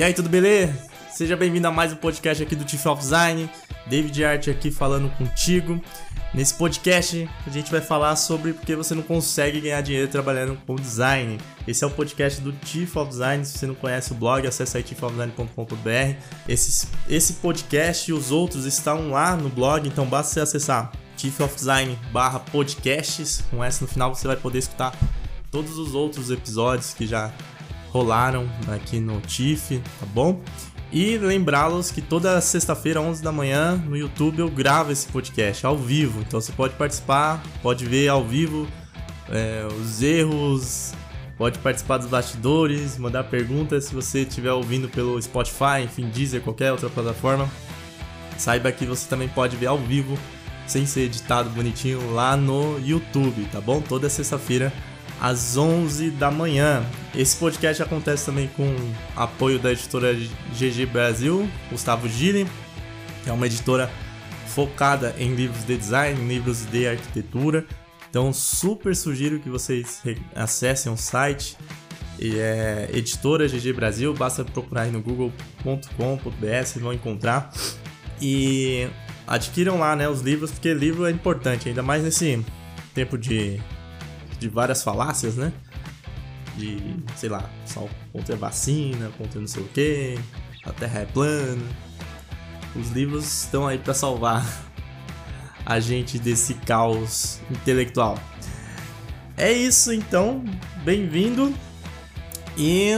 E aí, tudo beleza? Seja bem-vindo a mais um podcast aqui do Chief of Design. David Art aqui falando contigo. Nesse podcast a gente vai falar sobre porque você não consegue ganhar dinheiro trabalhando com design. Esse é o podcast do Chief of Design. Se você não conhece o blog, acesse aí chiefofdesign.com.br. Esse, esse podcast e os outros estão lá no blog, então basta você acessar chiefofdesign barra podcasts. Com S no final você vai poder escutar todos os outros episódios que já rolaram aqui no TIFF, tá bom? E lembrá-los que toda sexta-feira, 11 da manhã, no YouTube eu gravo esse podcast ao vivo. Então você pode participar, pode ver ao vivo é, os erros, pode participar dos bastidores, mandar perguntas se você estiver ouvindo pelo Spotify, enfim, Deezer, qualquer outra plataforma. Saiba que você também pode ver ao vivo, sem ser editado bonitinho, lá no YouTube, tá bom? Toda sexta-feira às 11 da manhã. Esse podcast acontece também com apoio da editora GG Brasil, Gustavo Gili, que é uma editora focada em livros de design, livros de arquitetura. Então, super sugiro que vocês acessem o site. É editora GG Brasil, basta procurar aí no google.com.br, vão encontrar. E adquiram lá né, os livros, porque livro é importante, ainda mais nesse tempo de de várias falácias, né? De, sei lá, só contra vacina, contra não sei o que, a Terra é plana. Os livros estão aí para salvar a gente desse caos intelectual. É isso então, bem-vindo. E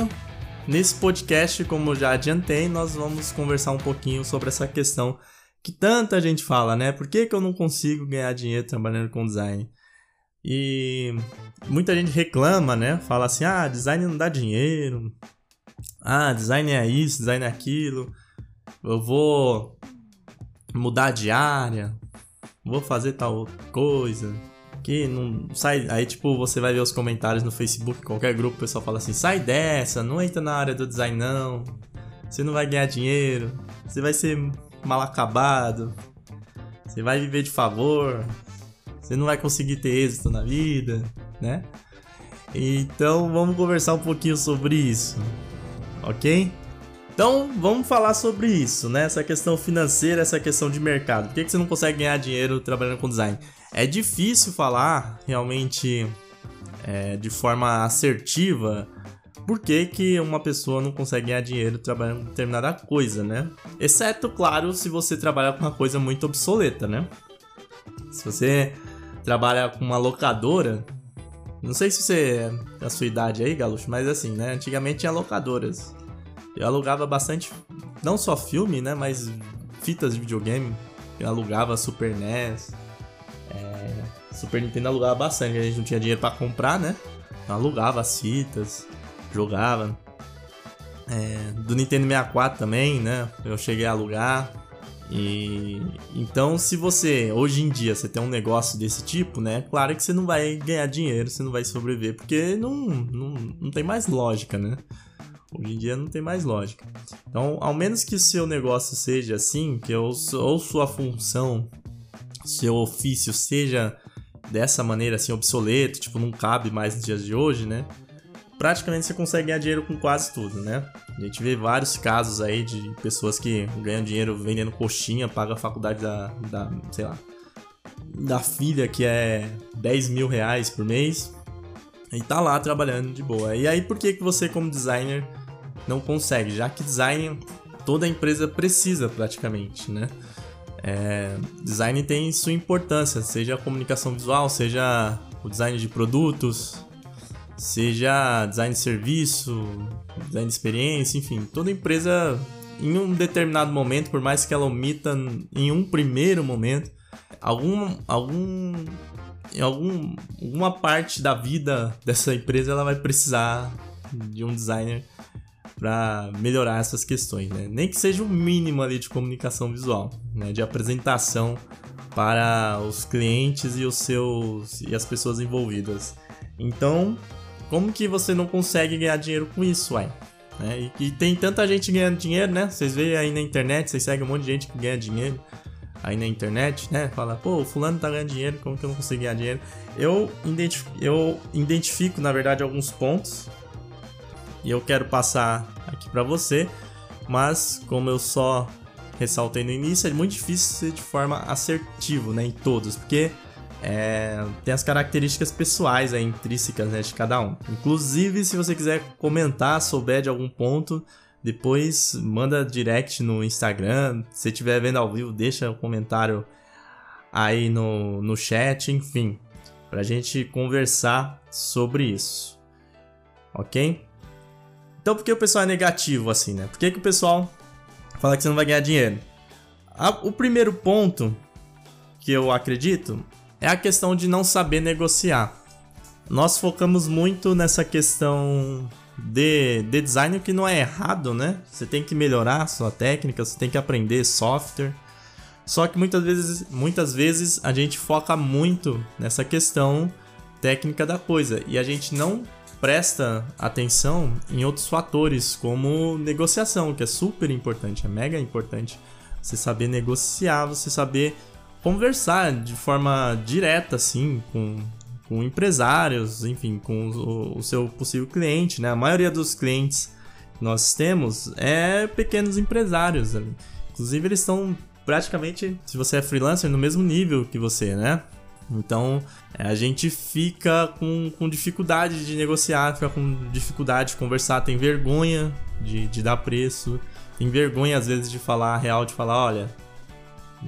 nesse podcast, como já adiantei, nós vamos conversar um pouquinho sobre essa questão que tanta gente fala, né? Por que, que eu não consigo ganhar dinheiro trabalhando com design? E muita gente reclama, né? Fala assim: ah, design não dá dinheiro. Ah, design é isso, design é aquilo. Eu vou mudar de área. Vou fazer tal coisa. Que não sai. Aí, tipo, você vai ver os comentários no Facebook, qualquer grupo, o pessoal fala assim: sai dessa, não entra na área do design, não. Você não vai ganhar dinheiro. Você vai ser mal acabado. Você vai viver de favor. Você não vai conseguir ter êxito na vida, né? Então vamos conversar um pouquinho sobre isso, ok? Então vamos falar sobre isso, né? Essa questão financeira, essa questão de mercado. Por que, que você não consegue ganhar dinheiro trabalhando com design? É difícil falar realmente é, de forma assertiva por que, que uma pessoa não consegue ganhar dinheiro trabalhando com determinada coisa, né? Exceto, claro, se você trabalhar com uma coisa muito obsoleta, né? Se você trabalha com uma locadora. Não sei se você é a sua idade aí, Galucho, mas assim, né? Antigamente tinha locadoras. Eu alugava bastante, não só filme, né? Mas fitas de videogame. Eu alugava Super NES. É, Super Nintendo alugava bastante, a gente não tinha dinheiro para comprar, né? Então alugava as fitas, jogava. É, do Nintendo 64 também, né? Eu cheguei a alugar. E então, se você hoje em dia você tem um negócio desse tipo, né? Claro que você não vai ganhar dinheiro, você não vai sobreviver, porque não, não, não tem mais lógica, né? Hoje em dia não tem mais lógica. Então, ao menos que o seu negócio seja assim, que ou, ou sua função, seu ofício seja dessa maneira assim obsoleto, tipo, não cabe mais nos dias de hoje, né? Praticamente você consegue ganhar dinheiro com quase tudo, né? A gente vê vários casos aí de pessoas que ganham dinheiro vendendo coxinha, pagam a faculdade da, da sei lá, da filha que é 10 mil reais por mês e tá lá trabalhando de boa. E aí por que, que você como designer não consegue? Já que design toda empresa precisa praticamente, né? É, design tem sua importância, seja a comunicação visual, seja o design de produtos, seja design de serviço, design de experiência, enfim, toda empresa em um determinado momento, por mais que ela omita em um primeiro momento, algum, algum, em algum, alguma parte da vida dessa empresa ela vai precisar de um designer para melhorar essas questões, né? Nem que seja o mínimo ali de comunicação visual, né? De apresentação para os clientes e os seus e as pessoas envolvidas. Então, como que você não consegue ganhar dinheiro com isso? É, e, e, tem tanta gente ganhando dinheiro, né? Vocês veem aí na internet, vocês seguem um monte de gente que ganha dinheiro aí na internet, né? Fala, pô, o fulano tá ganhando dinheiro, como que eu não consigo ganhar dinheiro? Eu identifico, eu identifico, na verdade, alguns pontos e eu quero passar aqui para você. mas como eu só ressaltei no início, é muito difícil ser de forma assertivo, né, em todos, porque é, tem as características pessoais aí, intrínsecas né, de cada um. Inclusive, se você quiser comentar, souber de algum ponto, depois manda direct no Instagram. Se estiver vendo ao vivo, deixa um comentário aí no, no chat, enfim, pra gente conversar sobre isso. Ok? Então, por que o pessoal é negativo assim, né? Por que, que o pessoal fala que você não vai ganhar dinheiro? o primeiro ponto que eu acredito é a questão de não saber negociar. Nós focamos muito nessa questão de, de design, que não é errado, né? Você tem que melhorar sua técnica, você tem que aprender software. Só que muitas vezes, muitas vezes a gente foca muito nessa questão técnica da coisa e a gente não presta atenção em outros fatores, como negociação, que é super importante, é mega importante. Você saber negociar, você saber conversar de forma direta, assim, com, com empresários, enfim, com o, o seu possível cliente, né? A maioria dos clientes que nós temos é pequenos empresários. Inclusive, eles estão praticamente, se você é freelancer, no mesmo nível que você, né? Então é, a gente fica com, com dificuldade de negociar, fica com dificuldade de conversar, tem vergonha de, de dar preço, tem vergonha às vezes de falar a real, de falar, olha,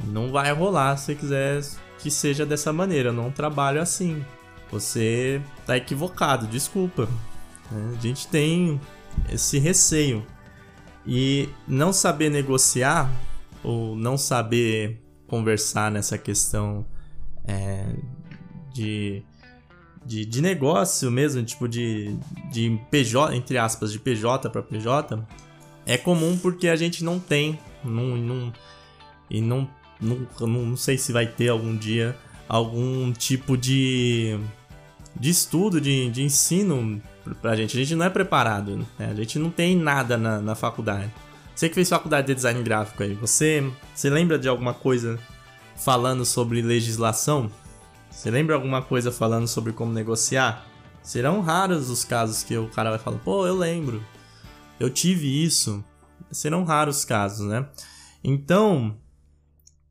não vai rolar se quiser que seja dessa maneira. Eu não trabalho assim. Você tá equivocado, desculpa. É, a gente tem esse receio. E não saber negociar ou não saber conversar nessa questão é, de, de, de, negócio mesmo, tipo de, de PJ, entre aspas, de PJ para PJ, é comum porque a gente não tem, não, não, e não não, não sei se vai ter algum dia algum tipo de, de estudo, de, de ensino pra gente. A gente não é preparado, né? a gente não tem nada na, na faculdade. Você que fez faculdade de design gráfico aí, você, você lembra de alguma coisa falando sobre legislação? Você lembra alguma coisa falando sobre como negociar? Serão raros os casos que o cara vai falar, pô, eu lembro, eu tive isso. Serão raros os casos, né? Então,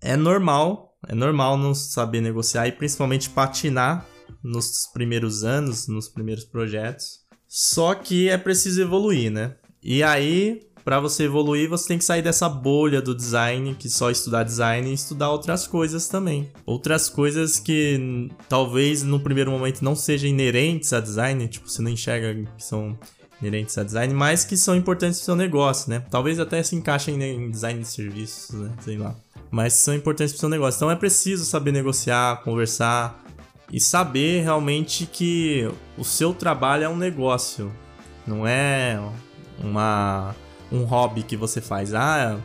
é normal, é normal não saber negociar e principalmente patinar nos primeiros anos, nos primeiros projetos. Só que é preciso evoluir, né? E aí, para você evoluir, você tem que sair dessa bolha do design, que só estudar design e estudar outras coisas também. Outras coisas que talvez no primeiro momento não sejam inerentes a design, tipo, você não enxerga que são inerentes a design, mas que são importantes pro seu negócio, né? Talvez até se encaixem em design de serviços, né? Sei lá mas são importantes para o seu negócio. Então é preciso saber negociar, conversar e saber realmente que o seu trabalho é um negócio, não é uma um hobby que você faz. Ah,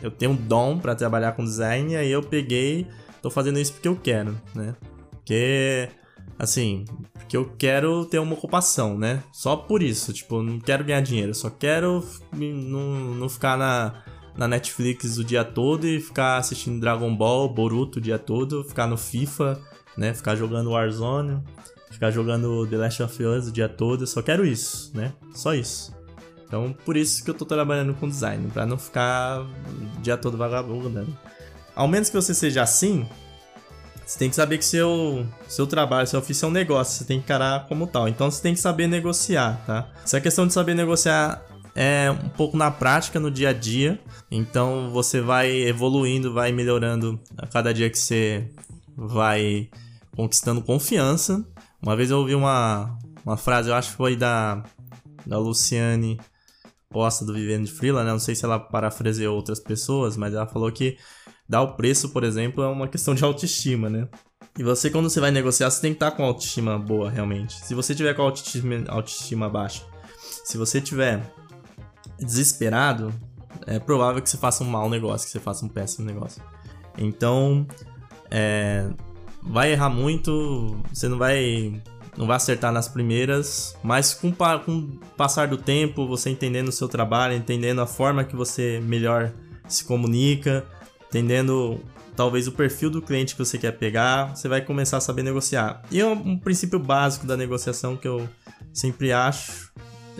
eu tenho um dom para trabalhar com design e aí eu peguei, tô fazendo isso porque eu quero, né? Porque assim, porque eu quero ter uma ocupação, né? Só por isso, tipo, não quero ganhar dinheiro, só quero não, não ficar na na Netflix o dia todo e ficar assistindo Dragon Ball, Boruto o dia todo, ficar no FIFA, né? Ficar jogando Warzone, ficar jogando The Last of Us o dia todo. Eu só quero isso, né? Só isso. Então, por isso que eu tô trabalhando com design, para não ficar o dia todo vagabundando. Ao menos que você seja assim, você tem que saber que seu, seu trabalho, seu ofício é um negócio, você tem que encarar como tal. Então você tem que saber negociar, tá? Essa questão de saber negociar é um pouco na prática, no dia a dia. Então você vai evoluindo, vai melhorando a cada dia que você vai conquistando confiança. Uma vez eu ouvi uma, uma frase, eu acho que foi da, da Luciane Costa do Vivendo de Freela, né? Não sei se ela parafraseou outras pessoas, mas ela falou que dar o preço, por exemplo, é uma questão de autoestima, né? E você, quando você vai negociar, você tem que estar com autoestima boa, realmente. Se você tiver com autoestima, autoestima baixa, se você tiver desesperado, é provável que você faça um mau negócio, que você faça um péssimo negócio. Então, é, vai errar muito, você não vai não vai acertar nas primeiras, mas com, com o passar do tempo, você entendendo o seu trabalho, entendendo a forma que você melhor se comunica, entendendo talvez o perfil do cliente que você quer pegar, você vai começar a saber negociar. E um, um princípio básico da negociação que eu sempre acho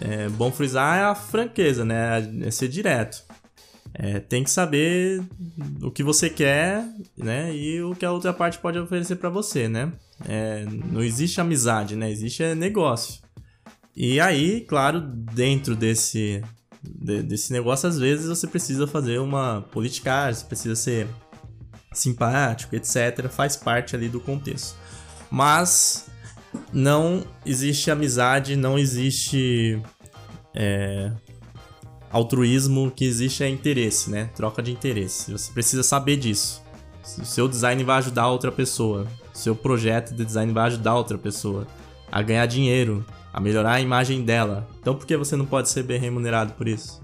é, bom frisar é a franqueza, né? É ser direto. É, tem que saber o que você quer, né? E o que a outra parte pode oferecer para você, né? É, não existe amizade, né? Existe é, negócio. E aí, claro, dentro desse, de, desse negócio, às vezes você precisa fazer uma politicagem, você precisa ser simpático, etc. Faz parte ali do contexto. Mas não existe amizade, não existe é, altruísmo, que existe é interesse, né? Troca de interesse. Você precisa saber disso. O seu design vai ajudar outra pessoa. O seu projeto de design vai ajudar outra pessoa a ganhar dinheiro, a melhorar a imagem dela. Então por que você não pode ser bem remunerado por isso?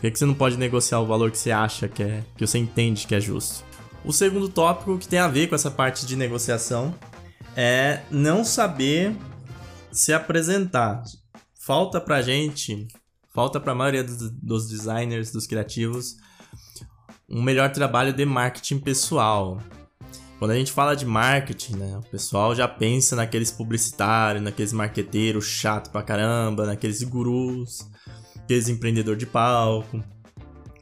Por que você não pode negociar o valor que você acha que é, que você entende que é justo? O segundo tópico que tem a ver com essa parte de negociação é não saber se apresentar. Falta pra gente, falta pra maioria dos, designers, dos criativos, um melhor trabalho de marketing pessoal. Quando a gente fala de marketing, né, o pessoal já pensa naqueles publicitários, naqueles marqueteiros chato pra caramba, naqueles gurus, aqueles empreendedor de palco.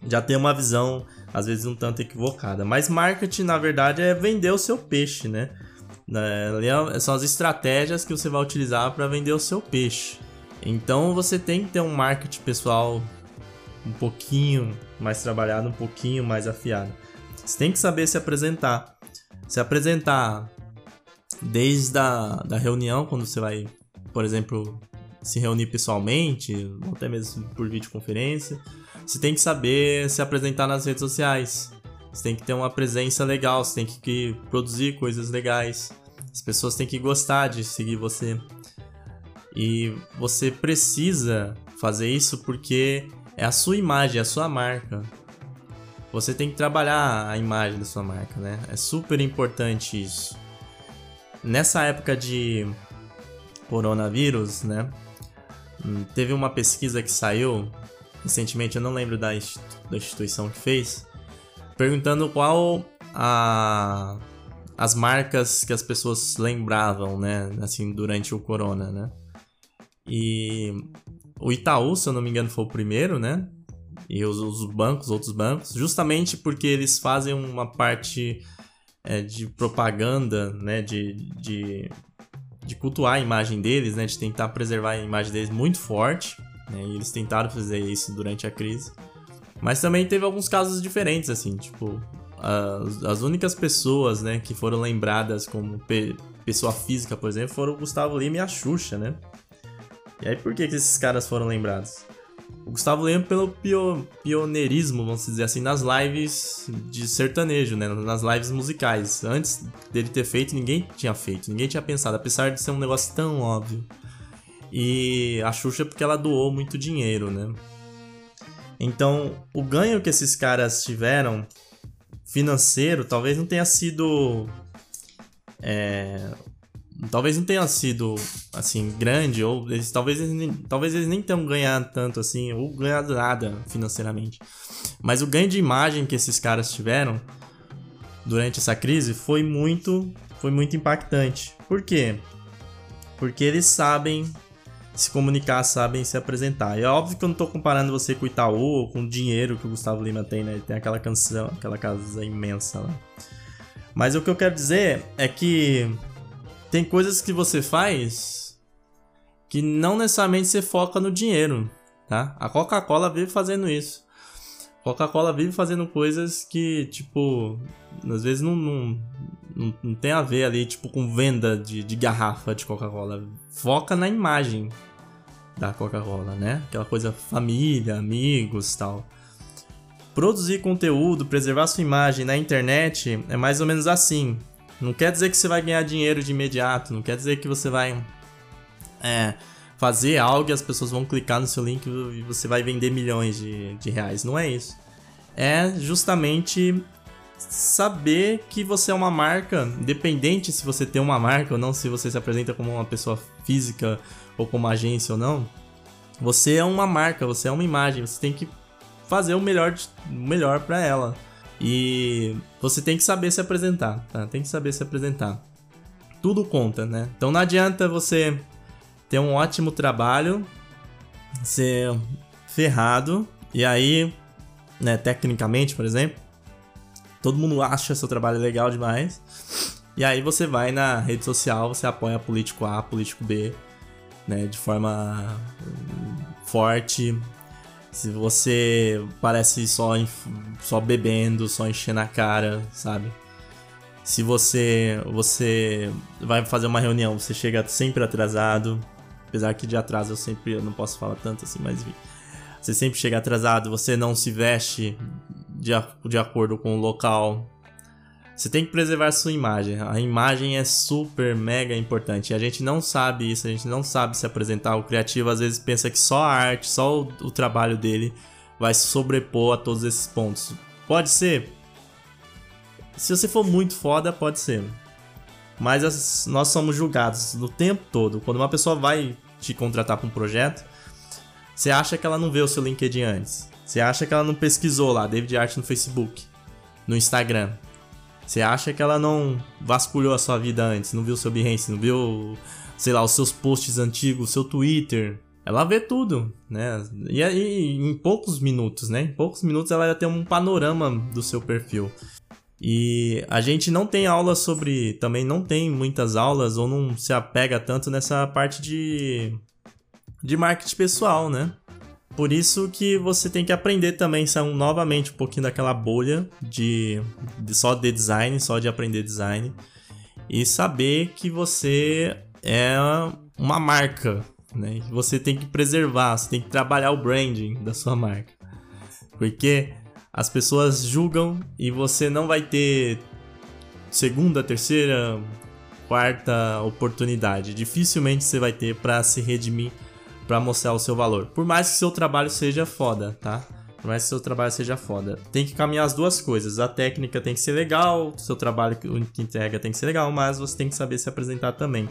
Já tem uma visão, às vezes, um tanto equivocada. Mas marketing, na verdade, é vender o seu peixe, né? Né? É, são as estratégias que você vai utilizar para vender o seu peixe. Então você tem que ter um marketing pessoal um pouquinho mais trabalhado, um pouquinho mais afiado. Você tem que saber se apresentar. Se apresentar desde a da reunião, quando você vai, por exemplo, se reunir pessoalmente, ou até mesmo por videoconferência. Você tem que saber se apresentar nas redes sociais. Você tem que ter uma presença legal, você tem que produzir coisas legais. As pessoas têm que gostar de seguir você. E você precisa fazer isso porque é a sua imagem, é a sua marca. Você tem que trabalhar a imagem da sua marca, né? É super importante isso. Nessa época de coronavírus, né? Hum, teve uma pesquisa que saiu recentemente, eu não lembro da instituição que fez, perguntando qual a as marcas que as pessoas lembravam, né, assim, durante o corona, né? E o Itaú, se eu não me engano, foi o primeiro, né? E os, os bancos, outros bancos, justamente porque eles fazem uma parte é, de propaganda, né, de, de, de cultuar a imagem deles, né, de tentar preservar a imagem deles muito forte, né, e eles tentaram fazer isso durante a crise. Mas também teve alguns casos diferentes, assim, tipo, as, as únicas pessoas, né, que foram lembradas como pe pessoa física, por exemplo, foram o Gustavo Lima e a Xuxa, né? E aí por que, que esses caras foram lembrados? O Gustavo Lima pelo pio pioneirismo, vamos dizer assim, nas lives de sertanejo, né? Nas lives musicais. Antes dele ter feito, ninguém tinha feito, ninguém tinha pensado, apesar de ser um negócio tão óbvio. E a Xuxa porque ela doou muito dinheiro, né? Então, o ganho que esses caras tiveram financeiro talvez não tenha sido. É, talvez não tenha sido assim grande ou eles talvez eles nem, talvez eles nem tenham ganhado tanto assim ou ganhado nada financeiramente mas o ganho de imagem que esses caras tiveram durante essa crise foi muito foi muito impactante por quê porque eles sabem se comunicar, sabem se apresentar. E é óbvio que eu não tô comparando você com o Itaú ou com o dinheiro que o Gustavo Lima tem, né? Ele tem aquela canção, aquela casa imensa lá. Mas o que eu quero dizer é que tem coisas que você faz que não necessariamente você foca no dinheiro, tá? A Coca-Cola vive fazendo isso. Coca-Cola vive fazendo coisas que, tipo, às vezes não, não, não, não tem a ver ali, tipo, com venda de, de garrafa de Coca-Cola. Foca na imagem da Coca-Cola, né? Aquela coisa família, amigos tal. Produzir conteúdo, preservar sua imagem na internet é mais ou menos assim. Não quer dizer que você vai ganhar dinheiro de imediato, não quer dizer que você vai é, fazer algo e as pessoas vão clicar no seu link e você vai vender milhões de, de reais. Não é isso. É justamente saber que você é uma marca, independente se você tem uma marca ou não, se você se apresenta como uma pessoa física ou como agência ou não, você é uma marca, você é uma imagem, você tem que fazer o melhor, melhor para ela. E você tem que saber se apresentar, tá? Tem que saber se apresentar. Tudo conta, né? Então não adianta você ter um ótimo trabalho, ser ferrado e aí né, tecnicamente, por exemplo. Todo mundo acha seu trabalho legal demais. E aí você vai na rede social, você apoia político A, político B, né, de forma hum, forte. Se você parece só, só bebendo, só enchendo a cara, sabe? Se você você vai fazer uma reunião, você chega sempre atrasado, apesar que de atraso eu sempre eu não posso falar tanto assim, mas enfim. Você sempre chega atrasado, você não se veste de, de acordo com o local, você tem que preservar sua imagem. A imagem é super, mega importante. A gente não sabe isso, a gente não sabe se apresentar. O criativo às vezes pensa que só a arte, só o, o trabalho dele vai sobrepor a todos esses pontos. Pode ser. Se você for muito foda, pode ser. Mas as, nós somos julgados no tempo todo. Quando uma pessoa vai te contratar para um projeto, você acha que ela não vê o seu LinkedIn antes. Você acha que ela não pesquisou lá, David Art no Facebook, no Instagram. Você acha que ela não vasculhou a sua vida antes, não viu seu Behance, não viu, sei lá, os seus posts antigos, seu Twitter. Ela vê tudo, né? E aí, em poucos minutos, né? Em poucos minutos ela já tem um panorama do seu perfil. E a gente não tem aula sobre. Também não tem muitas aulas ou não se apega tanto nessa parte de. de marketing pessoal, né? Por isso que você tem que aprender também, sair novamente um pouquinho daquela bolha de, de só de design, só de aprender design. E saber que você é uma marca, né? Você tem que preservar, você tem que trabalhar o branding da sua marca. Porque as pessoas julgam e você não vai ter segunda, terceira, quarta oportunidade. Dificilmente você vai ter para se redimir para mostrar o seu valor. Por mais que seu trabalho seja foda, tá? Por mais que seu trabalho seja foda. Tem que caminhar as duas coisas. A técnica tem que ser legal, seu trabalho que entrega tem que ser legal, mas você tem que saber se apresentar também.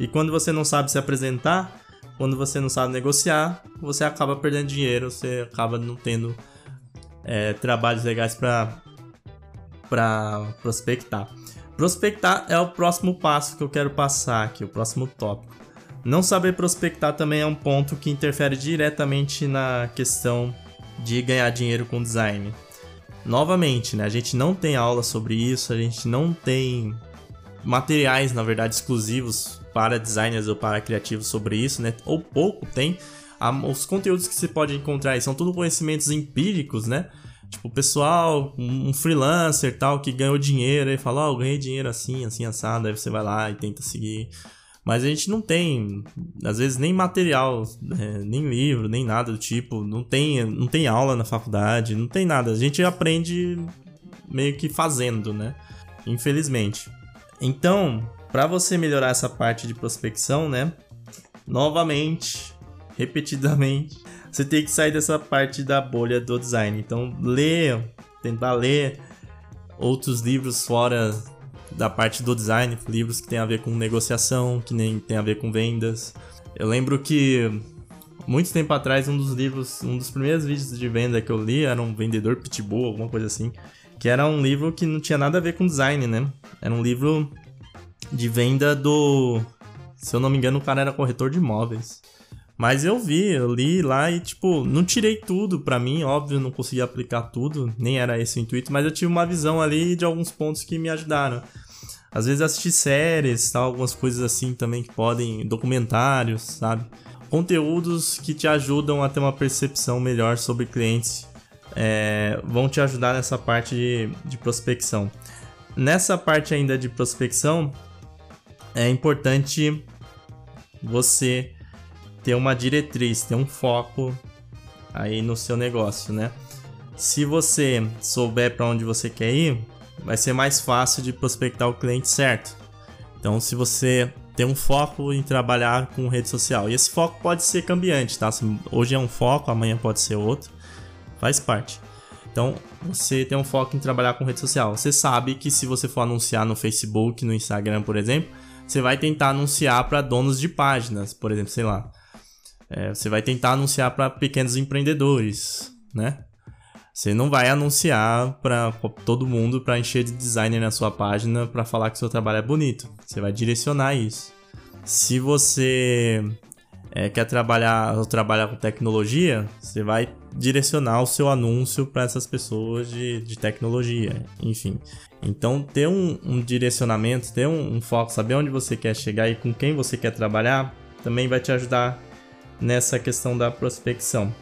E quando você não sabe se apresentar, quando você não sabe negociar, você acaba perdendo dinheiro, você acaba não tendo é, trabalhos legais para para prospectar. Prospectar é o próximo passo que eu quero passar aqui, o próximo tópico. Não saber prospectar também é um ponto que interfere diretamente na questão de ganhar dinheiro com design. Novamente, né, a gente não tem aula sobre isso, a gente não tem materiais, na verdade, exclusivos para designers ou para criativos sobre isso, né? Ou pouco tem. Os conteúdos que você pode encontrar aí são tudo conhecimentos empíricos, né? Tipo, pessoal, um freelancer tal, que ganhou dinheiro e fala, ó, oh, ganhei dinheiro assim, assim, assado, aí você vai lá e tenta seguir mas a gente não tem, às vezes, nem material, é, nem livro, nem nada do tipo. Não tem, não tem aula na faculdade, não tem nada. A gente aprende meio que fazendo, né? Infelizmente. Então, para você melhorar essa parte de prospecção, né? Novamente, repetidamente, você tem que sair dessa parte da bolha do design. Então, ler, tentar ler outros livros fora da parte do design, livros que tem a ver com negociação, que nem tem a ver com vendas. Eu lembro que muito tempo atrás um dos livros, um dos primeiros vídeos de venda que eu li era um vendedor pitbull, alguma coisa assim, que era um livro que não tinha nada a ver com design, né? Era um livro de venda do, se eu não me engano, o cara era corretor de imóveis. Mas eu vi, eu li lá e, tipo, não tirei tudo pra mim, óbvio, não consegui aplicar tudo, nem era esse o intuito, mas eu tive uma visão ali de alguns pontos que me ajudaram. Às vezes assistir séries, tal, algumas coisas assim também que podem, documentários, sabe? Conteúdos que te ajudam a ter uma percepção melhor sobre clientes é, vão te ajudar nessa parte de, de prospecção. Nessa parte ainda de prospecção, é importante você ter uma diretriz, ter um foco aí no seu negócio, né? Se você souber para onde você quer ir, vai ser mais fácil de prospectar o cliente certo. Então, se você tem um foco em trabalhar com rede social, e esse foco pode ser cambiante, tá? Hoje é um foco, amanhã pode ser outro, faz parte. Então, você tem um foco em trabalhar com rede social. Você sabe que se você for anunciar no Facebook, no Instagram, por exemplo, você vai tentar anunciar para donos de páginas, por exemplo, sei lá. É, você vai tentar anunciar para pequenos empreendedores, né? Você não vai anunciar para todo mundo para encher de designer na sua página para falar que seu trabalho é bonito. Você vai direcionar isso. Se você é, quer trabalhar ou trabalhar com tecnologia, você vai direcionar o seu anúncio para essas pessoas de, de tecnologia, enfim. Então, ter um, um direcionamento, ter um, um, foco, saber onde você quer chegar e com quem você quer trabalhar, também vai te ajudar nessa questão da prospecção.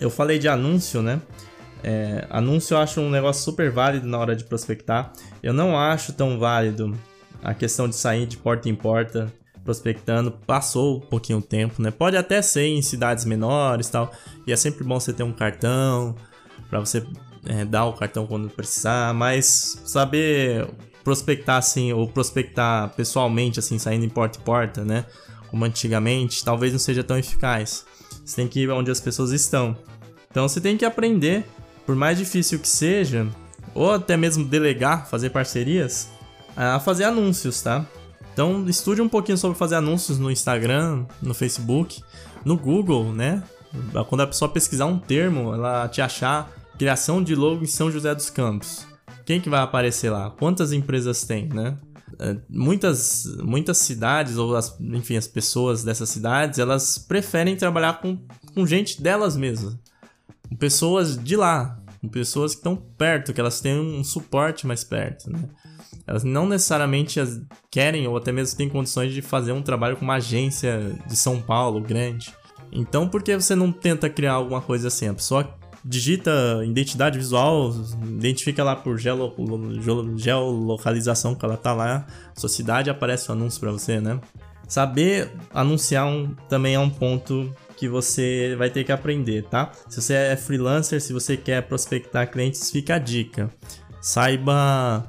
Eu falei de anúncio, né? É, anúncio eu acho um negócio super válido na hora de prospectar. Eu não acho tão válido a questão de sair de porta em porta prospectando. Passou um pouquinho o tempo, né? Pode até ser em cidades menores tal. E é sempre bom você ter um cartão para você é, dar o cartão quando precisar. Mas saber prospectar assim, ou prospectar pessoalmente, assim, saindo em porta em porta, né? Como antigamente, talvez não seja tão eficaz. Você tem que ir onde as pessoas estão. Então você tem que aprender, por mais difícil que seja, ou até mesmo delegar, fazer parcerias, a fazer anúncios, tá? Então estude um pouquinho sobre fazer anúncios no Instagram, no Facebook, no Google, né? Quando a pessoa pesquisar um termo, ela te achar criação de logo em São José dos Campos. Quem que vai aparecer lá? Quantas empresas tem, né? É, muitas, muitas cidades, ou as, enfim, as pessoas dessas cidades, elas preferem trabalhar com, com gente delas mesmas. Com pessoas de lá. Com pessoas que estão perto, que elas têm um suporte mais perto, né? elas não necessariamente querem ou até mesmo têm condições de fazer um trabalho com uma agência de São Paulo grande. Então, por que você não tenta criar alguma coisa assim? A pessoa digita identidade visual, identifica lá por geolo, geolocalização que ela tá lá, sua cidade aparece o um anúncio para você, né? Saber anunciar um, também é um ponto que você vai ter que aprender, tá? Se você é freelancer, se você quer prospectar clientes, fica a dica. Saiba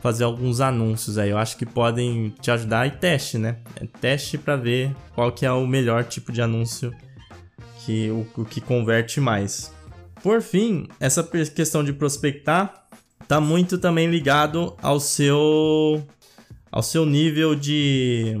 fazer alguns anúncios aí. Eu acho que podem te ajudar e teste, né? Teste para ver qual que é o melhor tipo de anúncio que o, o que converte mais. Por fim, essa questão de prospectar tá muito também ligado ao seu ao seu nível de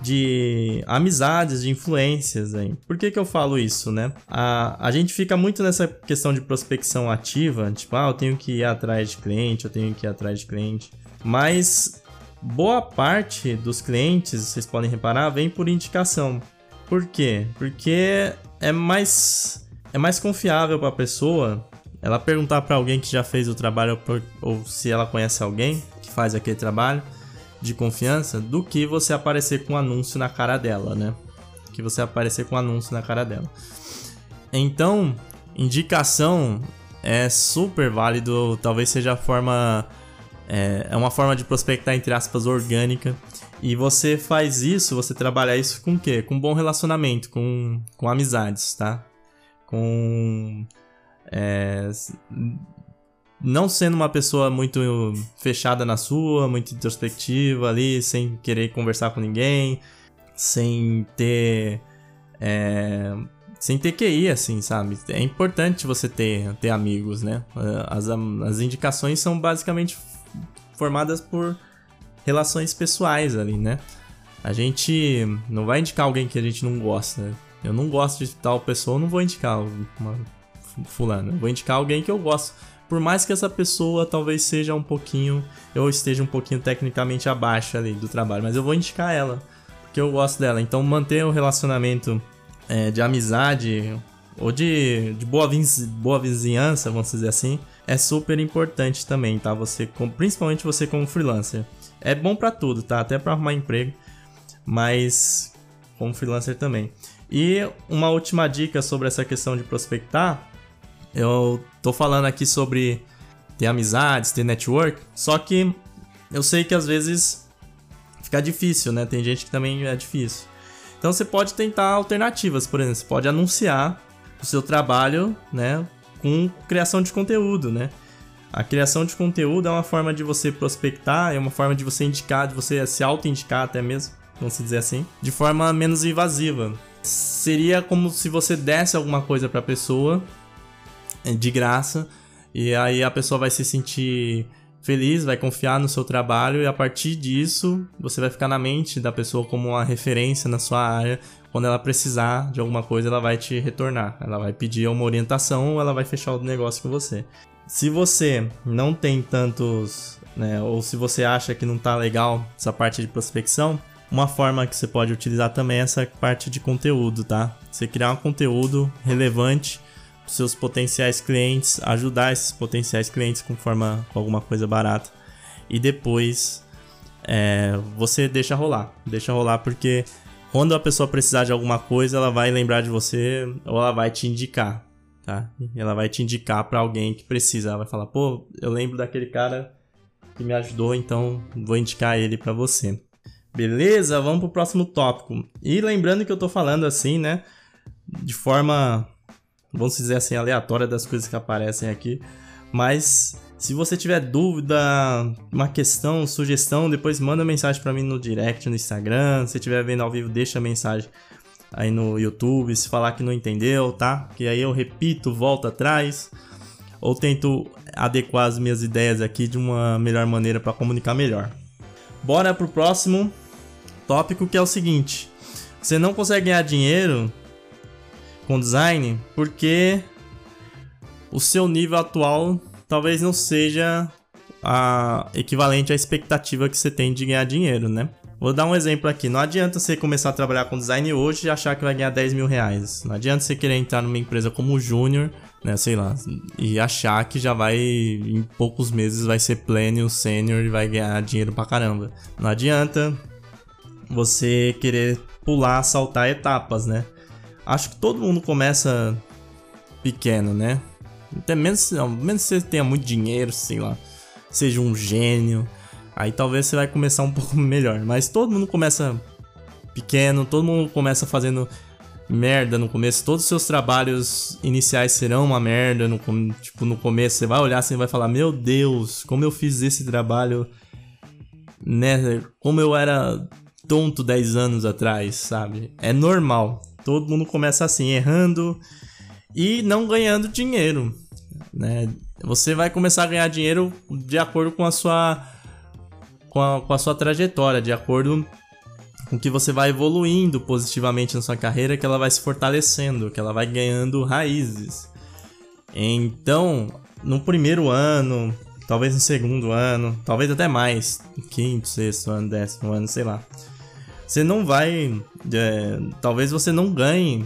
de amizades, de influências. Hein? Por que, que eu falo isso, né? A, a gente fica muito nessa questão de prospecção ativa, tipo, ah, eu tenho que ir atrás de cliente, eu tenho que ir atrás de cliente. Mas boa parte dos clientes, vocês podem reparar, vem por indicação. Por quê? Porque é mais é mais confiável para a pessoa ela perguntar para alguém que já fez o trabalho ou se ela conhece alguém que faz aquele trabalho de confiança do que você aparecer com um anúncio na cara dela, né? Que você aparecer com um anúncio na cara dela. Então, indicação é super válido, talvez seja a forma é, é uma forma de prospectar entre aspas orgânica. E você faz isso, você trabalha isso com o quê? Com bom relacionamento, com, com amizades, tá? Com é, não sendo uma pessoa muito fechada na sua, muito introspectiva ali, sem querer conversar com ninguém, sem ter. É, sem ter QI, assim, sabe? É importante você ter, ter amigos, né? As, as indicações são basicamente formadas por relações pessoais ali, né? A gente não vai indicar alguém que a gente não gosta. Eu não gosto de tal pessoa, não vou indicar uma fulana. Eu vou indicar alguém que eu gosto por mais que essa pessoa talvez seja um pouquinho, eu esteja um pouquinho tecnicamente abaixo ali do trabalho, mas eu vou indicar ela, porque eu gosto dela. Então manter um relacionamento é, de amizade ou de, de boa, viz, boa vizinhança, vamos dizer assim, é super importante também, tá? Você, principalmente você como freelancer. É bom para tudo, tá? Até para arrumar emprego, mas como freelancer também. E uma última dica sobre essa questão de prospectar eu tô falando aqui sobre ter amizades, ter network, só que eu sei que às vezes fica difícil, né? Tem gente que também é difícil. Então você pode tentar alternativas, por exemplo, você pode anunciar o seu trabalho, né, com criação de conteúdo, né? A criação de conteúdo é uma forma de você prospectar, é uma forma de você indicar, de você se auto-indicar até mesmo, vamos dizer assim, de forma menos invasiva. Seria como se você desse alguma coisa para a pessoa é, de graça. E aí a pessoa vai se sentir feliz, vai confiar no seu trabalho e a partir disso você vai ficar na mente da pessoa como uma referência na sua área. Quando ela precisar de alguma coisa, ela vai te retornar. Ela vai pedir uma orientação ou ela vai fechar o negócio com você. Se você não tem tantos, né, ou se você acha que não tá legal essa parte de prospecção, Uma forma que você pode utilizar também é essa parte de conteúdo, tá? Você criar um conteúdo relevante para seus potenciais clientes, ajudar esses potenciais clientes com forma com alguma coisa barata e depois é, você deixa rolar, deixa rolar porque quando a pessoa precisar de alguma coisa, ela vai lembrar de você ou ela vai te indicar, tá? Ela vai te indicar para alguém que precisa. Ela vai falar: "Pô, eu lembro daquele cara que me ajudou, então vou indicar ele para você". Beleza? Vamos pro próximo tópico. E lembrando que eu tô falando assim, né, de forma vamos dizer assim aleatória das coisas que aparecem aqui, mas se você tiver dúvida, uma questão, sugestão, depois manda mensagem para mim no direct no Instagram. Se estiver vendo ao vivo, deixa mensagem aí no YouTube, se falar que não entendeu, tá? Que aí eu repito, volto atrás ou tento adequar as minhas ideias aqui de uma melhor maneira para comunicar melhor. Bora pro próximo tópico que é o seguinte: você não consegue ganhar dinheiro com design porque o seu nível atual talvez não seja a equivalente à expectativa que você tem de ganhar dinheiro, né? Vou dar um exemplo aqui. Não adianta você começar a trabalhar com design hoje e achar que vai ganhar 10 mil reais. Não adianta você querer entrar numa empresa como júnior, né? Sei lá, e achar que já vai, em poucos meses, vai ser pleno, sênior e vai ganhar dinheiro pra caramba. Não adianta você querer pular, saltar etapas, né? Acho que todo mundo começa pequeno, né? Até menos, menos você tenha muito dinheiro, sei lá, seja um gênio. Aí talvez você vai começar um pouco melhor. Mas todo mundo começa pequeno, todo mundo começa fazendo merda no começo. Todos os seus trabalhos iniciais serão uma merda. No, tipo, no começo você vai olhar assim e vai falar: Meu Deus, como eu fiz esse trabalho, né? Como eu era tonto 10 anos atrás, sabe? É normal. Todo mundo começa assim, errando e não ganhando dinheiro, né? Você vai começar a ganhar dinheiro de acordo com a sua com a, com a sua trajetória, de acordo com que você vai evoluindo positivamente na sua carreira, que ela vai se fortalecendo, que ela vai ganhando raízes. Então, no primeiro ano, talvez no segundo ano, talvez até mais, quinto, sexto ano, décimo ano, sei lá. Você não vai. É, talvez você não ganhe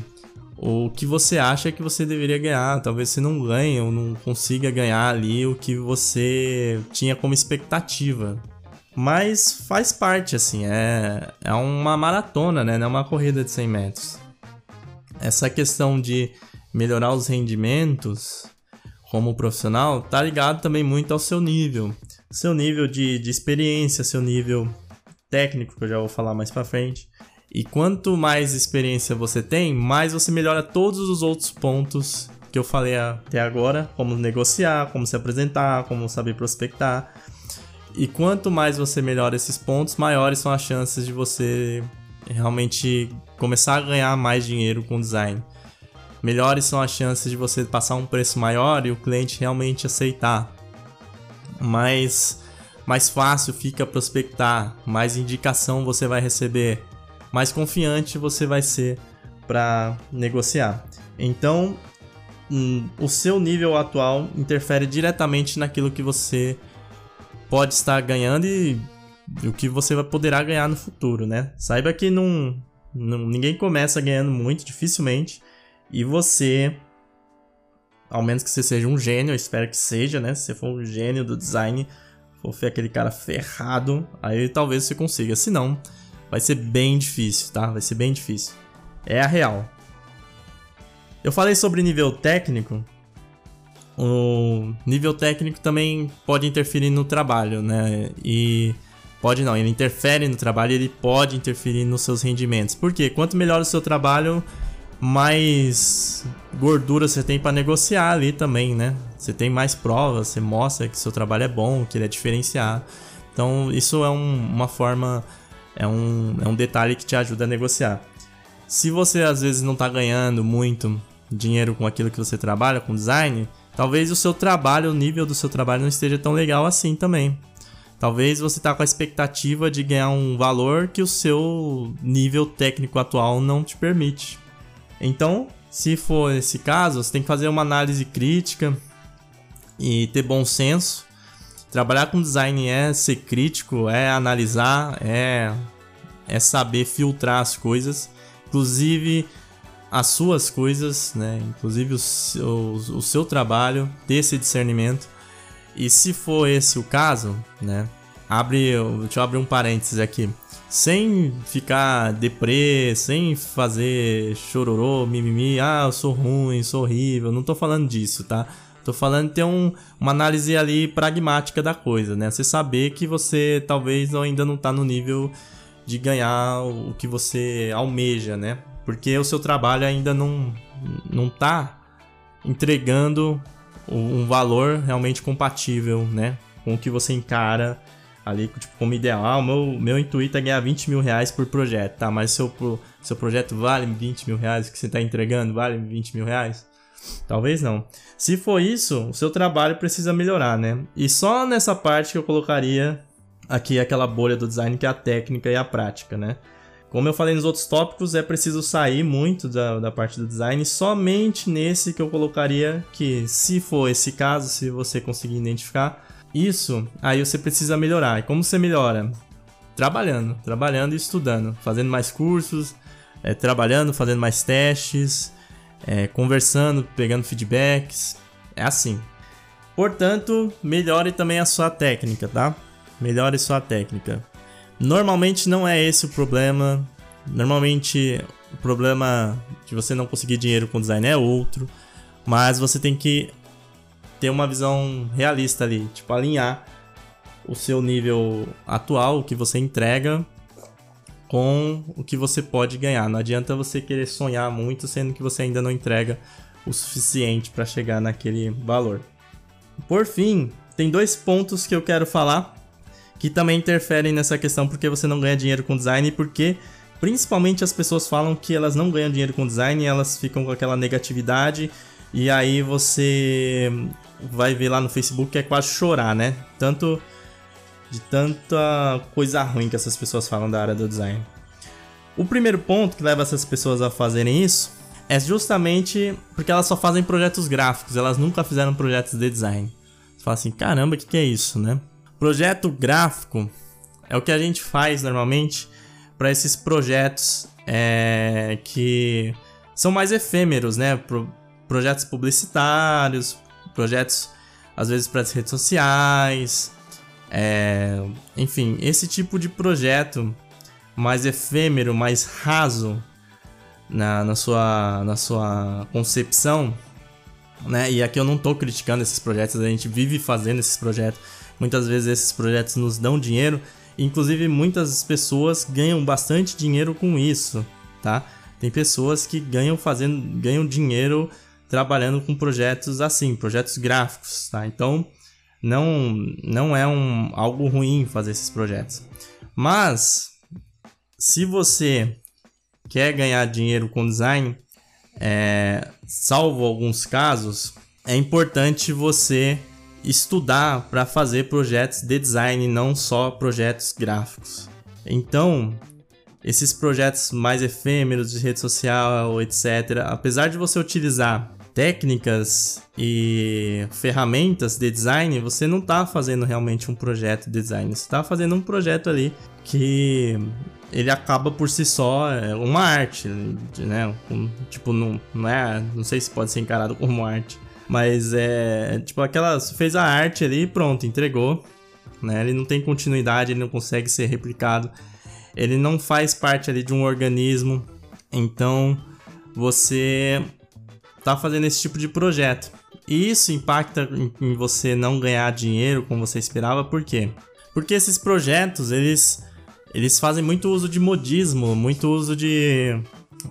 o que você acha que você deveria ganhar. Talvez você não ganhe ou não consiga ganhar ali o que você tinha como expectativa. Mas faz parte, assim, é, é uma maratona, né? Não é uma corrida de 100 metros. Essa questão de melhorar os rendimentos como profissional tá ligado também muito ao seu nível. Seu nível de, de experiência, seu nível técnico, que eu já vou falar mais pra frente. E quanto mais experiência você tem, mais você melhora todos os outros pontos que eu falei até agora, como negociar, como se apresentar, como saber prospectar. E quanto mais você melhora esses pontos, maiores são as chances de você realmente começar a ganhar mais dinheiro com design. Melhores são as chances de você passar um preço maior e o cliente realmente aceitar. Mais, mais fácil fica prospectar, mais indicação você vai receber mais confiante você vai ser para negociar. Então, hum, o seu nível atual interfere diretamente naquilo que você pode estar ganhando e o que você poderá ganhar no futuro, né? Saiba que não, não ninguém começa ganhando muito, dificilmente, e você ao menos que você seja um gênio, espero que seja, né? Se você for um gênio do design, for aquele cara ferrado, aí talvez você consiga. Se não, vai ser bem difícil, tá? Vai ser bem difícil. É a real. Eu falei sobre nível técnico. O nível técnico também pode interferir no trabalho, né? E pode não, ele interfere no trabalho, ele pode interferir nos seus rendimentos. Por quê? Quanto melhor o seu trabalho, mais gordura você tem para negociar ali também, né? Você tem mais provas, você mostra que seu trabalho é bom, que ele é diferenciado. Então, isso é um, uma forma é um, é um detalhe que te ajuda a negociar. Se você às vezes não está ganhando muito dinheiro com aquilo que você trabalha, com design, talvez o seu trabalho, o nível do seu trabalho não esteja tão legal assim também. Talvez você está com a expectativa de ganhar um valor que o seu nível técnico atual não te permite. Então, se for esse caso, você tem que fazer uma análise crítica e ter bom senso Trabalhar com design é ser crítico, é analisar, é é saber filtrar as coisas, inclusive as suas coisas, né? Inclusive o seu, o seu trabalho, ter esse discernimento. E se for esse o caso, né? Abre, deixa eu abrir um parênteses aqui. Sem ficar deprê, sem fazer chororô, mimimi, ah, eu sou ruim, sou horrível, não tô falando disso, tá? Tô falando ter um, uma análise ali pragmática da coisa, né? Você saber que você talvez ainda não tá no nível de ganhar o que você almeja, né? Porque o seu trabalho ainda não, não tá entregando um valor realmente compatível, né? Com o que você encara ali tipo, como ideal. Ah, o meu, meu intuito é ganhar 20 mil reais por projeto, tá? Mas seu, seu projeto vale 20 mil reais, o que você está entregando vale 20 mil reais? Talvez não. Se for isso, o seu trabalho precisa melhorar, né? E só nessa parte que eu colocaria aqui aquela bolha do design que é a técnica e a prática, né? Como eu falei nos outros tópicos, é preciso sair muito da, da parte do design. Somente nesse que eu colocaria que, se for esse caso, se você conseguir identificar isso, aí você precisa melhorar. E como você melhora? Trabalhando, trabalhando e estudando, fazendo mais cursos, é, trabalhando, fazendo mais testes, é, conversando, pegando feedbacks. É assim. Portanto, melhore também a sua técnica, tá? Melhore sua técnica. Normalmente não é esse o problema. Normalmente o problema de você não conseguir dinheiro com design é outro. Mas você tem que ter uma visão realista ali, tipo alinhar o seu nível atual, o que você entrega, com o que você pode ganhar. Não adianta você querer sonhar muito, sendo que você ainda não entrega o suficiente para chegar naquele valor. Por fim, tem dois pontos que eu quero falar que também interferem nessa questão porque você não ganha dinheiro com design e porque principalmente as pessoas falam que elas não ganham dinheiro com design elas ficam com aquela negatividade e aí você vai ver lá no Facebook que é quase chorar, né? Tanto de tanta coisa ruim que essas pessoas falam da área do design. O primeiro ponto que leva essas pessoas a fazerem isso é justamente porque elas só fazem projetos gráficos, elas nunca fizeram projetos de design. Você fala assim, caramba, o que, que é isso, né? Projeto gráfico é o que a gente faz normalmente para esses projetos é, que são mais efêmeros, né? Pro, projetos publicitários, projetos às vezes para as redes sociais, é, enfim, esse tipo de projeto mais efêmero, mais raso na, na, sua, na sua concepção, né? E aqui eu não estou criticando esses projetos, a gente vive fazendo esses projetos Muitas vezes esses projetos nos dão dinheiro, inclusive muitas pessoas ganham bastante dinheiro com isso, tá? Tem pessoas que ganham fazendo ganham dinheiro trabalhando com projetos assim, projetos gráficos, tá? Então, não não é um algo ruim fazer esses projetos. Mas se você quer ganhar dinheiro com design, é, salvo alguns casos, é importante você estudar para fazer projetos de design, não só projetos gráficos. Então, esses projetos mais efêmeros de rede social, etc., apesar de você utilizar técnicas e ferramentas de design, você não está fazendo realmente um projeto de design, você está fazendo um projeto ali que ele acaba por si só é uma arte, né? tipo, não, não é, não sei se pode ser encarado como arte, mas é. Tipo, aquela. Fez a arte ali pronto, entregou. Né? Ele não tem continuidade, ele não consegue ser replicado. Ele não faz parte ali de um organismo. Então você tá fazendo esse tipo de projeto. E isso impacta em você não ganhar dinheiro como você esperava, por quê? Porque esses projetos, eles, eles fazem muito uso de modismo, muito uso de,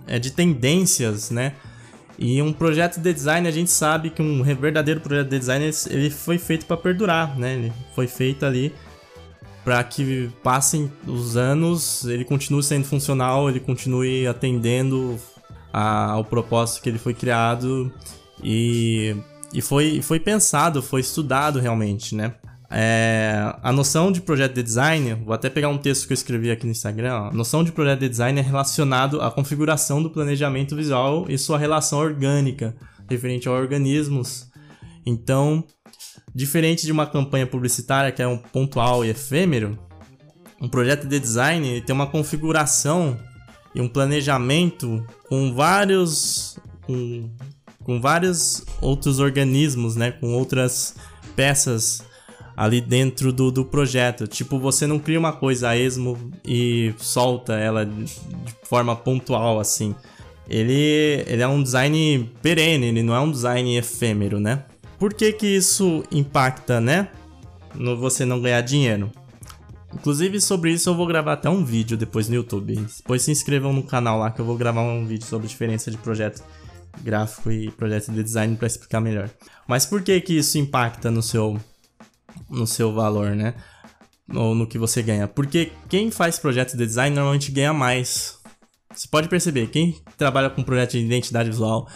é, de tendências, né? E um projeto de design, a gente sabe que um verdadeiro projeto de design, ele foi feito para perdurar, né? Ele foi feito ali para que passem os anos, ele continue sendo funcional, ele continue atendendo a, ao propósito que ele foi criado e, e foi, foi pensado, foi estudado realmente, né? É, a noção de projeto de design, vou até pegar um texto que eu escrevi aqui no Instagram. Ó, a noção de projeto de design é relacionado à configuração do planejamento visual e sua relação orgânica, referente a organismos. Então, diferente de uma campanha publicitária que é um pontual e efêmero, um projeto de design tem uma configuração e um planejamento com vários com, com vários outros organismos, né, com outras peças ali dentro do, do projeto. Tipo, você não cria uma coisa a esmo e solta ela de forma pontual assim. Ele, ele é um design perene, ele não é um design efêmero, né? Por que que isso impacta, né? No você não ganhar dinheiro? Inclusive, sobre isso eu vou gravar até um vídeo depois no YouTube. Depois se inscrevam no canal lá que eu vou gravar um vídeo sobre a diferença de projeto gráfico e projeto de design para explicar melhor. Mas por que que isso impacta no seu no seu valor, né? Ou no que você ganha? Porque quem faz projeto de design normalmente ganha mais. Você pode perceber, quem trabalha com projeto de identidade visual,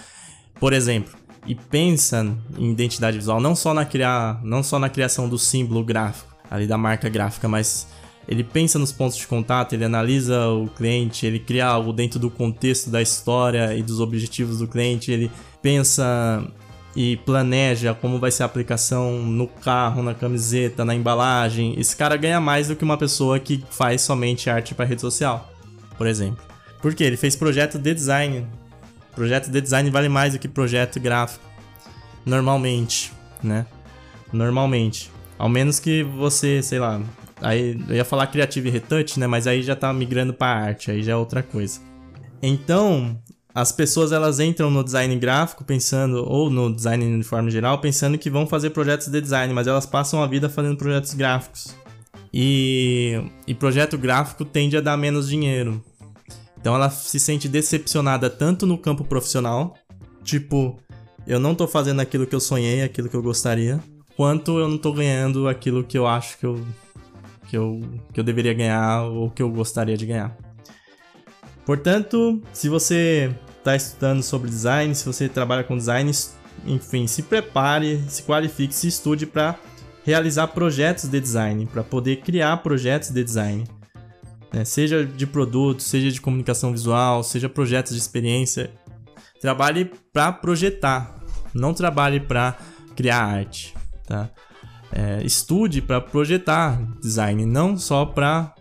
por exemplo, e pensa em identidade visual não só na criar, não só na criação do símbolo gráfico, ali da marca gráfica, mas ele pensa nos pontos de contato, ele analisa o cliente, ele cria algo dentro do contexto da história e dos objetivos do cliente, ele pensa e planeja como vai ser a aplicação no carro, na camiseta, na embalagem. Esse cara ganha mais do que uma pessoa que faz somente arte para rede social, por exemplo. Porque ele fez projeto de design. Projeto de design vale mais do que projeto gráfico. Normalmente, né? Normalmente. Ao menos que você, sei lá, aí eu ia falar Creative Retouch, né, mas aí já tá migrando para arte, aí já é outra coisa. Então, as pessoas elas entram no design gráfico pensando ou no design de forma geral pensando que vão fazer projetos de design, mas elas passam a vida fazendo projetos gráficos. E, e projeto gráfico tende a dar menos dinheiro. Então ela se sente decepcionada tanto no campo profissional, tipo, eu não tô fazendo aquilo que eu sonhei, aquilo que eu gostaria, quanto eu não tô ganhando aquilo que eu acho que eu, que eu, que eu deveria ganhar ou que eu gostaria de ganhar. Portanto, se você está estudando sobre design, se você trabalha com design, enfim, se prepare, se qualifique, se estude para realizar projetos de design, para poder criar projetos de design. Né? Seja de produto, seja de comunicação visual, seja projetos de experiência. Trabalhe para projetar, não trabalhe para criar arte tá? É, estude para projetar design, não só para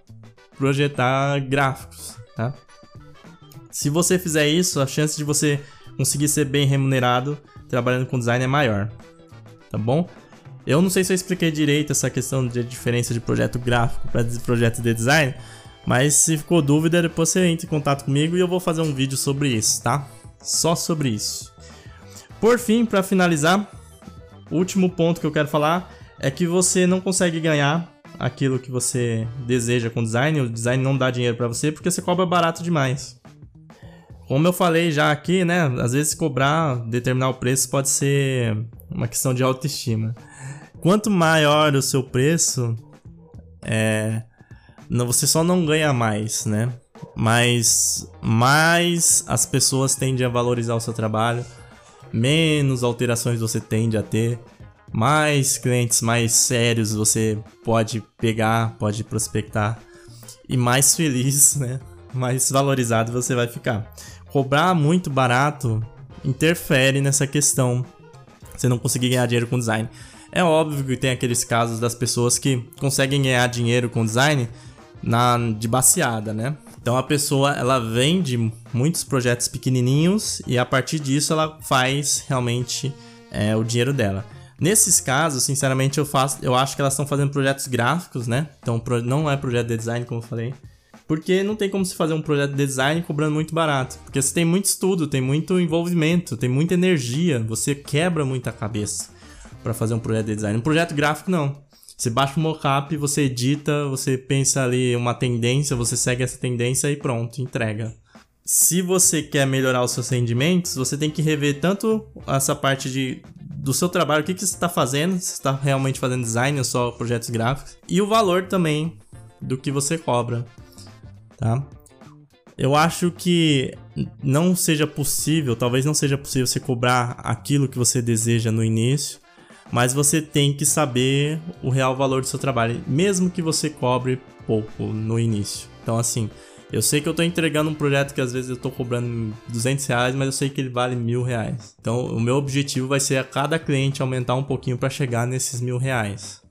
projetar gráficos, tá? Se você fizer isso, a chance de você conseguir ser bem remunerado trabalhando com design é maior, tá bom? Eu não sei se eu expliquei direito essa questão de diferença de projeto gráfico para projeto de design, mas se ficou dúvida, depois você entra em contato comigo e eu vou fazer um vídeo sobre isso, tá? Só sobre isso. Por fim, para finalizar, o último ponto que eu quero falar é que você não consegue ganhar aquilo que você deseja com design, o design não dá dinheiro para você porque você cobra barato demais. Como eu falei já aqui, né, às vezes cobrar, determinar o preço pode ser uma questão de autoestima. Quanto maior o seu preço, é, não, você só não ganha mais, né? Mas mais as pessoas tendem a valorizar o seu trabalho, menos alterações você tende a ter, mais clientes mais sérios você pode pegar, pode prospectar e mais feliz, né? Mais valorizado você vai ficar. Cobrar muito barato interfere nessa questão. Você não conseguir ganhar dinheiro com design. É óbvio que tem aqueles casos das pessoas que conseguem ganhar dinheiro com design na de baseada, né? Então a pessoa ela vende muitos projetos pequenininhos e a partir disso ela faz realmente é, o dinheiro dela. Nesses casos, sinceramente, eu faço, eu acho que elas estão fazendo projetos gráficos, né? Então não é projeto de design, como eu falei. Porque não tem como se fazer um projeto de design cobrando muito barato. Porque você tem muito estudo, tem muito envolvimento, tem muita energia, você quebra muita cabeça para fazer um projeto de design. Um projeto gráfico não. Você baixa o mockup, você edita, você pensa ali uma tendência, você segue essa tendência e pronto, entrega. Se você quer melhorar os seus rendimentos, você tem que rever tanto essa parte de, do seu trabalho, o que, que você está fazendo, se está realmente fazendo design ou só projetos gráficos, e o valor também do que você cobra, tá? Eu acho que não seja possível, talvez não seja possível você cobrar aquilo que você deseja no início, mas você tem que saber o real valor do seu trabalho, mesmo que você cobre pouco no início. Então, assim, eu sei que eu estou entregando um projeto que às vezes eu estou cobrando 200 reais, mas eu sei que ele vale mil reais. Então, o meu objetivo vai ser a cada cliente aumentar um pouquinho para chegar nesses mil reais.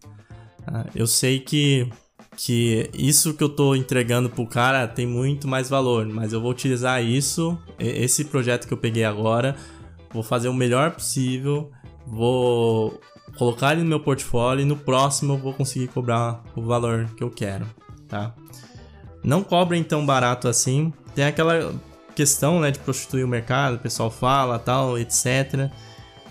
Ah, eu sei que que isso que eu tô entregando pro cara tem muito mais valor, mas eu vou utilizar isso, esse projeto que eu peguei agora, vou fazer o melhor possível, vou colocar ele no meu portfólio e no próximo eu vou conseguir cobrar o valor que eu quero, tá? Não cobrem tão barato assim. Tem aquela questão, né, de prostituir o mercado, o pessoal fala, tal, etc.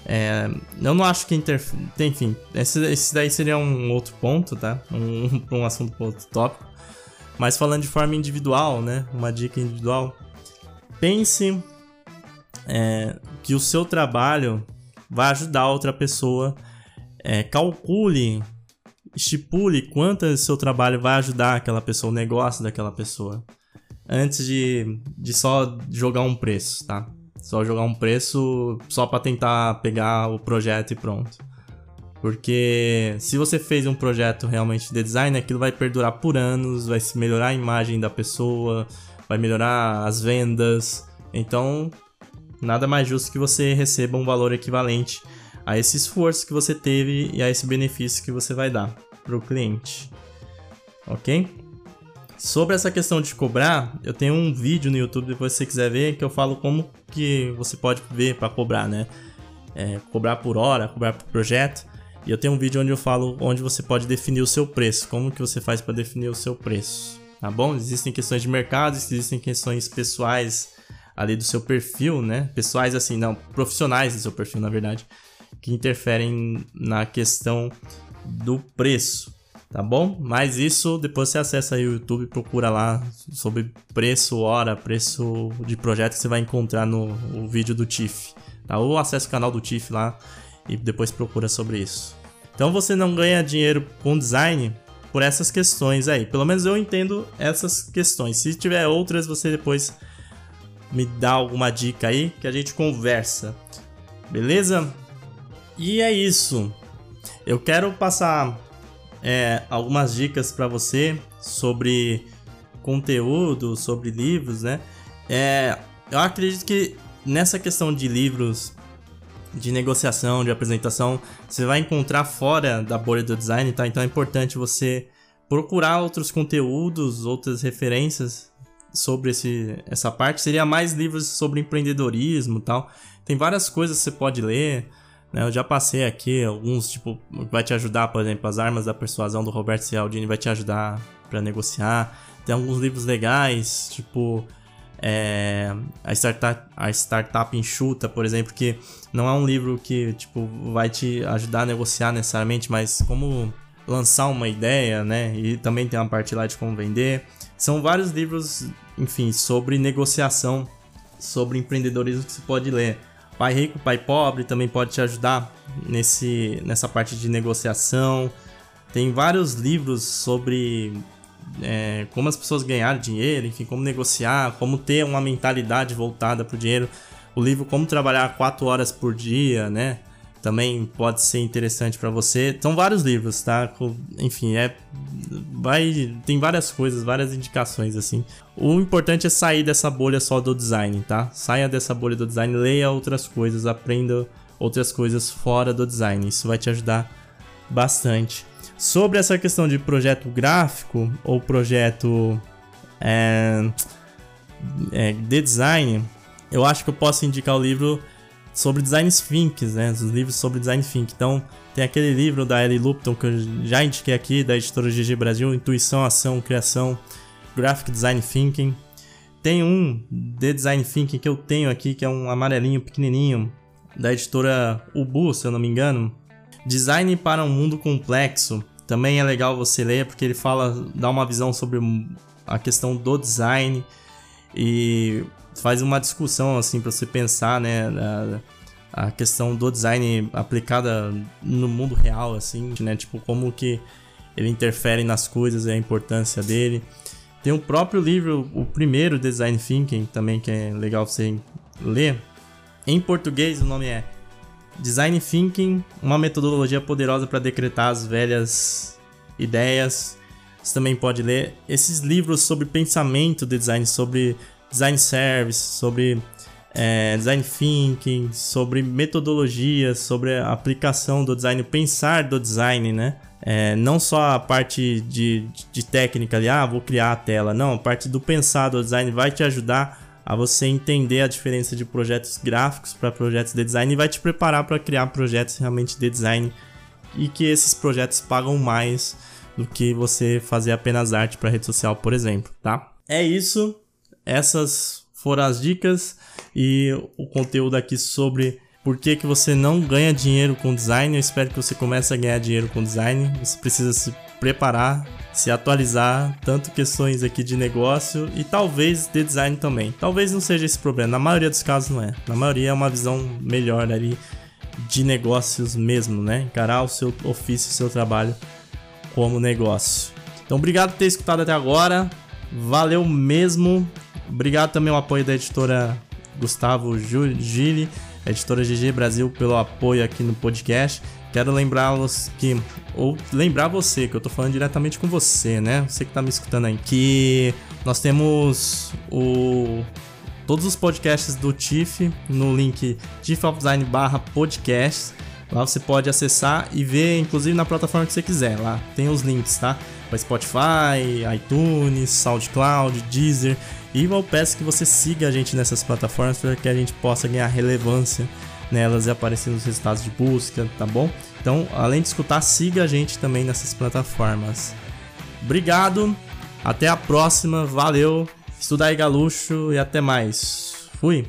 É, eu não acho que interfere. Enfim, esse, esse daí seria um outro ponto, tá? Um, um assunto para outro tópico. Mas falando de forma individual, né? Uma dica individual. Pense é, que o seu trabalho vai ajudar outra pessoa. É, calcule, estipule quanto seu trabalho vai ajudar aquela pessoa, o negócio daquela pessoa. Antes de, de só jogar um preço, tá? Só jogar um preço só para tentar pegar o projeto e pronto. Porque se você fez um projeto realmente de design, aquilo vai perdurar por anos, vai melhorar a imagem da pessoa, vai melhorar as vendas. Então, nada mais justo que você receba um valor equivalente a esse esforço que você teve e a esse benefício que você vai dar para o cliente. Ok? Sobre essa questão de cobrar, eu tenho um vídeo no YouTube, depois se você quiser ver, que eu falo como que você pode ver para cobrar, né? É, cobrar por hora, cobrar por projeto. E eu tenho um vídeo onde eu falo onde você pode definir o seu preço, como que você faz para definir o seu preço, tá bom? Existem questões de mercado, existem questões pessoais ali do seu perfil, né? Pessoais assim, não, profissionais do seu perfil, na verdade, que interferem na questão do preço tá bom? Mas isso depois você acessa aí o YouTube, procura lá sobre preço, hora, preço de projeto que você vai encontrar no, no vídeo do TIFF, tá? Ou acessa o canal do TIFF lá e depois procura sobre isso. Então você não ganha dinheiro com design por essas questões aí. Pelo menos eu entendo essas questões. Se tiver outras, você depois me dá alguma dica aí que a gente conversa. Beleza? E é isso. Eu quero passar é, algumas dicas para você sobre conteúdo, sobre livros, né? É, eu acredito que nessa questão de livros de negociação, de apresentação, você vai encontrar fora da bolha do design, tá? Então é importante você procurar outros conteúdos, outras referências sobre esse, essa parte. Seria mais livros sobre empreendedorismo, tal. Tem várias coisas que você pode ler. Né? Eu já passei aqui alguns, tipo, vai te ajudar, por exemplo, As Armas da Persuasão do Roberto Cialdini vai te ajudar para negociar. Tem alguns livros legais, tipo é, a, startup, a Startup Enxuta, por exemplo, que não é um livro que tipo, vai te ajudar a negociar necessariamente, mas como lançar uma ideia, né? E também tem uma parte lá de como vender. São vários livros, enfim, sobre negociação, sobre empreendedorismo que você pode ler. Pai Rico, Pai Pobre também pode te ajudar nesse, nessa parte de negociação. Tem vários livros sobre é, como as pessoas ganharem dinheiro, enfim, como negociar, como ter uma mentalidade voltada para o dinheiro. O livro Como Trabalhar 4 Horas por Dia, né? Também pode ser interessante para você. São vários livros, tá? Enfim, é vai tem várias coisas, várias indicações assim. O importante é sair dessa bolha só do design, tá? Saia dessa bolha do design, leia outras coisas, aprenda outras coisas fora do design. Isso vai te ajudar bastante. Sobre essa questão de projeto gráfico ou projeto é, é, de design, eu acho que eu posso indicar o livro sobre design thinking, né? Os livros sobre design thinking. Então, tem aquele livro da Ellie Lupton que eu já indiquei aqui, da editora GG Brasil, Intuição, Ação, Criação, Graphic Design Thinking. Tem um de Design Thinking que eu tenho aqui, que é um amarelinho pequenininho, da editora Ubu, se eu não me engano. Design para um mundo complexo. Também é legal você ler, porque ele fala, dá uma visão sobre a questão do design e faz uma discussão assim para você pensar, né, a, a, questão do design aplicada no mundo real assim, né, tipo como que ele interfere nas coisas e a importância dele. Tem o próprio livro, o primeiro Design Thinking, também que é legal você ler. Em português o nome é Design Thinking, uma metodologia poderosa para decretar as velhas ideias. Você também pode ler esses livros sobre pensamento de design, sobre design service, sobre é, design thinking, sobre metodologias, sobre a aplicação do design, pensar do design, né? É, não só a parte de, de técnica ali, ah, vou criar a tela. Não, a parte do pensar do design vai te ajudar a você entender a diferença de projetos gráficos para projetos de design e vai te preparar para criar projetos realmente de design e que esses projetos pagam mais do que você fazer apenas arte para rede social, por exemplo, tá? É isso. Essas foram as dicas e o conteúdo aqui sobre por que, que você não ganha dinheiro com design. Eu espero que você comece a ganhar dinheiro com design. Você precisa se preparar, se atualizar, tanto questões aqui de negócio e talvez de design também. Talvez não seja esse problema, na maioria dos casos não é. Na maioria é uma visão melhor ali de negócios mesmo, né? Encarar o seu ofício, o seu trabalho como negócio. Então, obrigado por ter escutado até agora. Valeu mesmo. Obrigado também ao apoio da editora Gustavo Gili editora GG Brasil, pelo apoio aqui no podcast. Quero lembrá-los que. Ou lembrar você, que eu tô falando diretamente com você, né? Você que tá me escutando aí. Que nós temos o. Todos os podcasts do TIFF no link tifofdesign barra. Lá você pode acessar e ver, inclusive na plataforma que você quiser. Lá tem os links, tá? Para Spotify, iTunes, SoundCloud, Deezer. E eu peço que você siga a gente nessas plataformas para que a gente possa ganhar relevância nelas e aparecer nos resultados de busca, tá bom? Então, além de escutar, siga a gente também nessas plataformas. Obrigado, até a próxima, valeu, estuda aí galuxo e até mais. Fui!